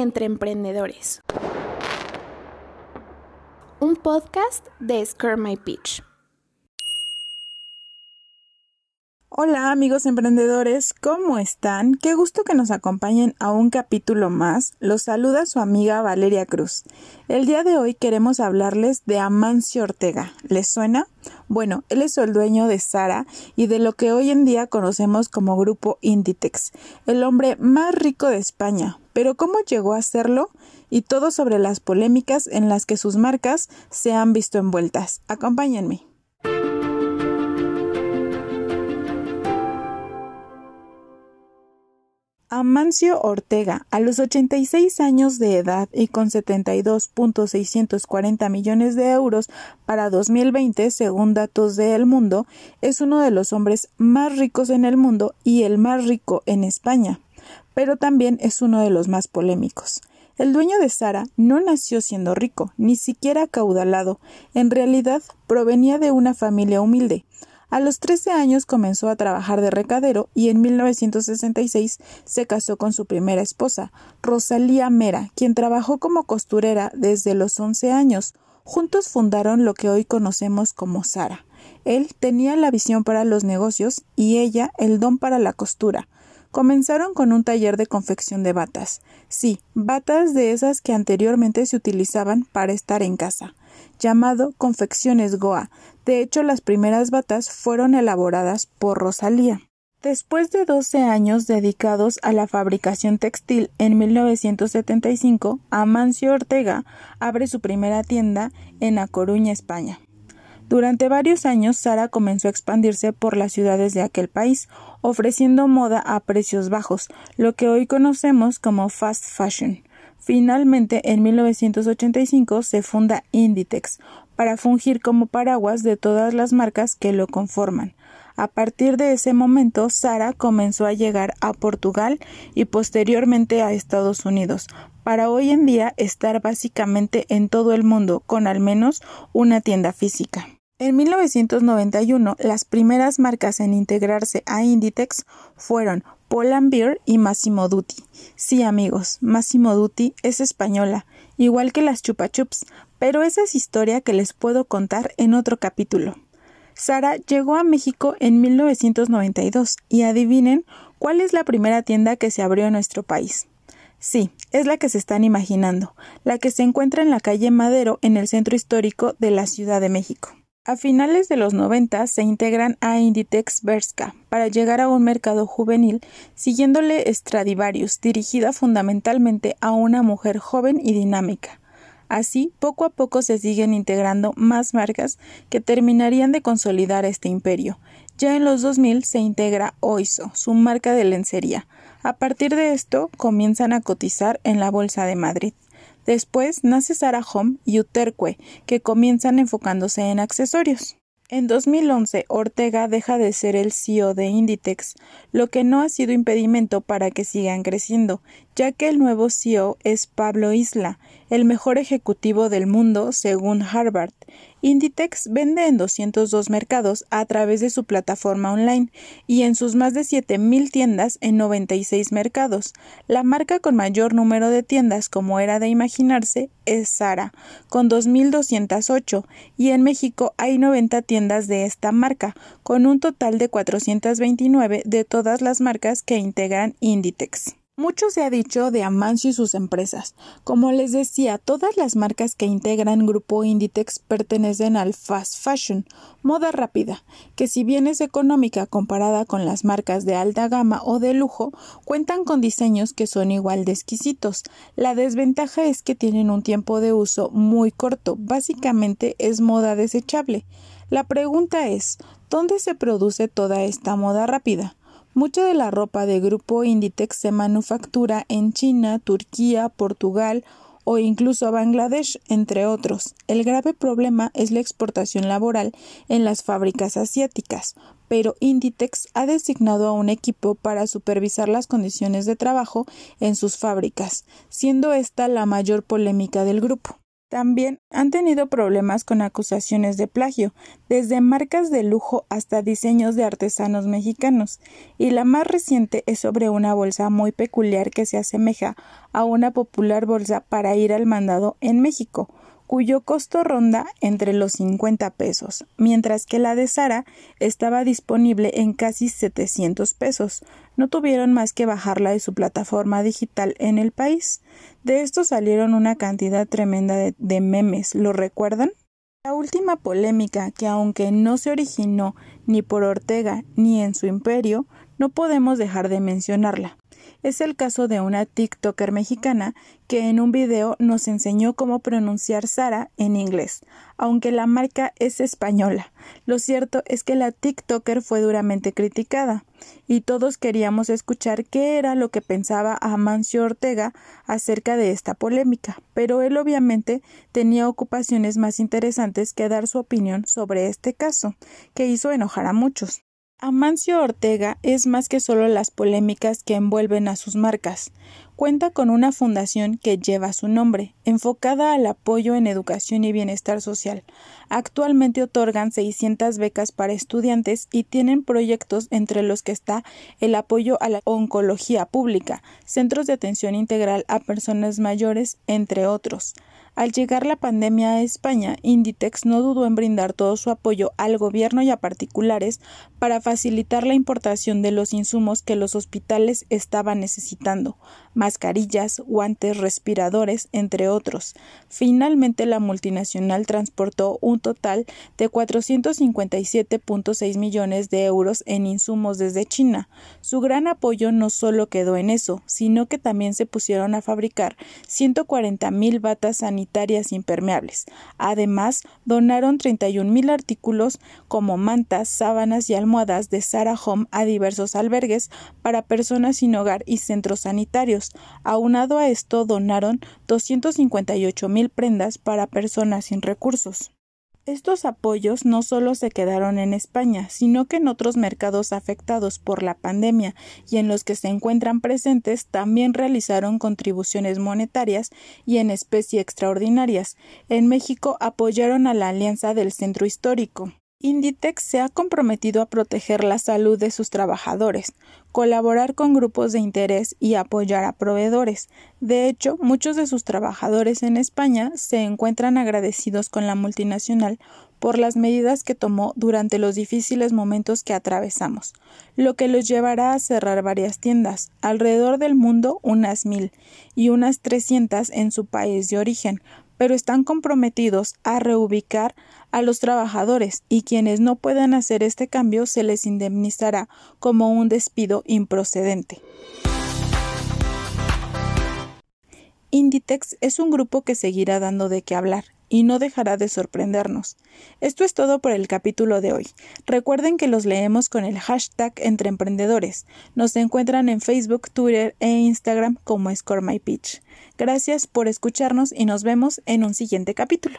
entre emprendedores. Un podcast de Scare My Pitch. Hola amigos emprendedores, ¿cómo están? Qué gusto que nos acompañen a un capítulo más. Los saluda su amiga Valeria Cruz. El día de hoy queremos hablarles de Amancio Ortega. ¿Les suena? Bueno, él es el dueño de Sara y de lo que hoy en día conocemos como Grupo Inditex, el hombre más rico de España. Pero ¿cómo llegó a serlo? Y todo sobre las polémicas en las que sus marcas se han visto envueltas. Acompáñenme. Amancio Ortega, a los 86 años de edad y con 72.640 millones de euros para 2020, según datos de El Mundo, es uno de los hombres más ricos en el mundo y el más rico en España, pero también es uno de los más polémicos. El dueño de Sara no nació siendo rico, ni siquiera acaudalado, en realidad provenía de una familia humilde. A los 13 años comenzó a trabajar de recadero y en 1966 se casó con su primera esposa, Rosalía Mera, quien trabajó como costurera desde los 11 años. Juntos fundaron lo que hoy conocemos como Sara. Él tenía la visión para los negocios y ella el don para la costura. Comenzaron con un taller de confección de batas. Sí, batas de esas que anteriormente se utilizaban para estar en casa llamado Confecciones Goa. De hecho, las primeras batas fueron elaboradas por Rosalía. Después de 12 años dedicados a la fabricación textil, en 1975, Amancio Ortega abre su primera tienda en A Coruña, España. Durante varios años, Sara comenzó a expandirse por las ciudades de aquel país, ofreciendo moda a precios bajos, lo que hoy conocemos como fast fashion. Finalmente, en 1985 se funda Inditex para fungir como paraguas de todas las marcas que lo conforman. A partir de ese momento, Sara comenzó a llegar a Portugal y posteriormente a Estados Unidos, para hoy en día estar básicamente en todo el mundo con al menos una tienda física. En 1991, las primeras marcas en integrarse a Inditex fueron Beer y Massimo Dutti. Sí, amigos, Massimo Dutti es española, igual que las Chupa Chups, pero esa es historia que les puedo contar en otro capítulo. Sara llegó a México en 1992 y adivinen cuál es la primera tienda que se abrió en nuestro país. Sí, es la que se están imaginando, la que se encuentra en la calle Madero en el centro histórico de la Ciudad de México. A finales de los 90 se integran a Inditex Berska para llegar a un mercado juvenil, siguiéndole Stradivarius, dirigida fundamentalmente a una mujer joven y dinámica. Así, poco a poco se siguen integrando más marcas que terminarían de consolidar este imperio. Ya en los 2000 se integra Oiso, su marca de lencería. A partir de esto comienzan a cotizar en la Bolsa de Madrid. Después nace Sarah Home y Uterque, que comienzan enfocándose en accesorios. En 2011, Ortega deja de ser el CEO de Inditex, lo que no ha sido impedimento para que sigan creciendo, ya que el nuevo CEO es Pablo Isla, el mejor ejecutivo del mundo según Harvard. Inditex vende en 202 mercados a través de su plataforma online y en sus más de 7.000 tiendas en 96 mercados. La marca con mayor número de tiendas, como era de imaginarse, es Zara, con 2.208, y en México hay 90 tiendas de esta marca, con un total de 429 de todas las marcas que integran Inditex. Mucho se ha dicho de Amancio y sus empresas. Como les decía, todas las marcas que integran Grupo Inditex pertenecen al fast fashion, moda rápida, que si bien es económica comparada con las marcas de alta gama o de lujo, cuentan con diseños que son igual de exquisitos. La desventaja es que tienen un tiempo de uso muy corto, básicamente es moda desechable. La pregunta es, ¿dónde se produce toda esta moda rápida? Mucha de la ropa de grupo Inditex se manufactura en China, Turquía, Portugal o incluso Bangladesh, entre otros. El grave problema es la exportación laboral en las fábricas asiáticas, pero Inditex ha designado a un equipo para supervisar las condiciones de trabajo en sus fábricas, siendo esta la mayor polémica del grupo. También han tenido problemas con acusaciones de plagio, desde marcas de lujo hasta diseños de artesanos mexicanos, y la más reciente es sobre una bolsa muy peculiar que se asemeja a una popular bolsa para ir al mandado en México, cuyo costo ronda entre los 50 pesos, mientras que la de Sara estaba disponible en casi 700 pesos. No tuvieron más que bajarla de su plataforma digital en el país. De esto salieron una cantidad tremenda de, de memes, ¿lo recuerdan? La última polémica, que aunque no se originó ni por Ortega ni en su imperio, no podemos dejar de mencionarla es el caso de una TikToker mexicana que en un video nos enseñó cómo pronunciar Sara en inglés, aunque la marca es española. Lo cierto es que la TikToker fue duramente criticada y todos queríamos escuchar qué era lo que pensaba Amancio Ortega acerca de esta polémica, pero él obviamente tenía ocupaciones más interesantes que dar su opinión sobre este caso, que hizo enojar a muchos. Amancio Ortega es más que solo las polémicas que envuelven a sus marcas. Cuenta con una fundación que lleva su nombre, enfocada al apoyo en educación y bienestar social. Actualmente otorgan 600 becas para estudiantes y tienen proyectos entre los que está el apoyo a la oncología pública, centros de atención integral a personas mayores, entre otros. Al llegar la pandemia a España, Inditex no dudó en brindar todo su apoyo al gobierno y a particulares para facilitar la importación de los insumos que los hospitales estaban necesitando, mascarillas, guantes, respiradores, entre otros. Finalmente, la multinacional transportó un total de 457.6 millones de euros en insumos desde China. Su gran apoyo no solo quedó en eso, sino que también se pusieron a fabricar 140 mil batas sanitarias sanitarias impermeables. Además, donaron 31.000 artículos como mantas, sábanas y almohadas de Sarah Home a diversos albergues para personas sin hogar y centros sanitarios. Aunado a esto, donaron 258.000 prendas para personas sin recursos. Estos apoyos no solo se quedaron en España, sino que en otros mercados afectados por la pandemia y en los que se encuentran presentes también realizaron contribuciones monetarias y en especie extraordinarias. En México apoyaron a la Alianza del Centro Histórico. Inditex se ha comprometido a proteger la salud de sus trabajadores, colaborar con grupos de interés y apoyar a proveedores. De hecho, muchos de sus trabajadores en España se encuentran agradecidos con la multinacional por las medidas que tomó durante los difíciles momentos que atravesamos, lo que los llevará a cerrar varias tiendas, alrededor del mundo unas mil y unas trescientas en su país de origen, pero están comprometidos a reubicar a los trabajadores y quienes no puedan hacer este cambio se les indemnizará como un despido improcedente. Inditex es un grupo que seguirá dando de qué hablar y no dejará de sorprendernos. Esto es todo por el capítulo de hoy. Recuerden que los leemos con el hashtag entre emprendedores. Nos encuentran en Facebook, Twitter e Instagram como ScoreMyPitch. Gracias por escucharnos y nos vemos en un siguiente capítulo.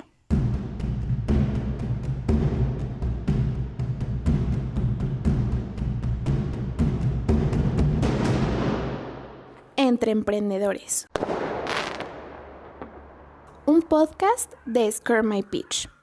Entre Emprendedores. Un podcast de Scare My Pitch.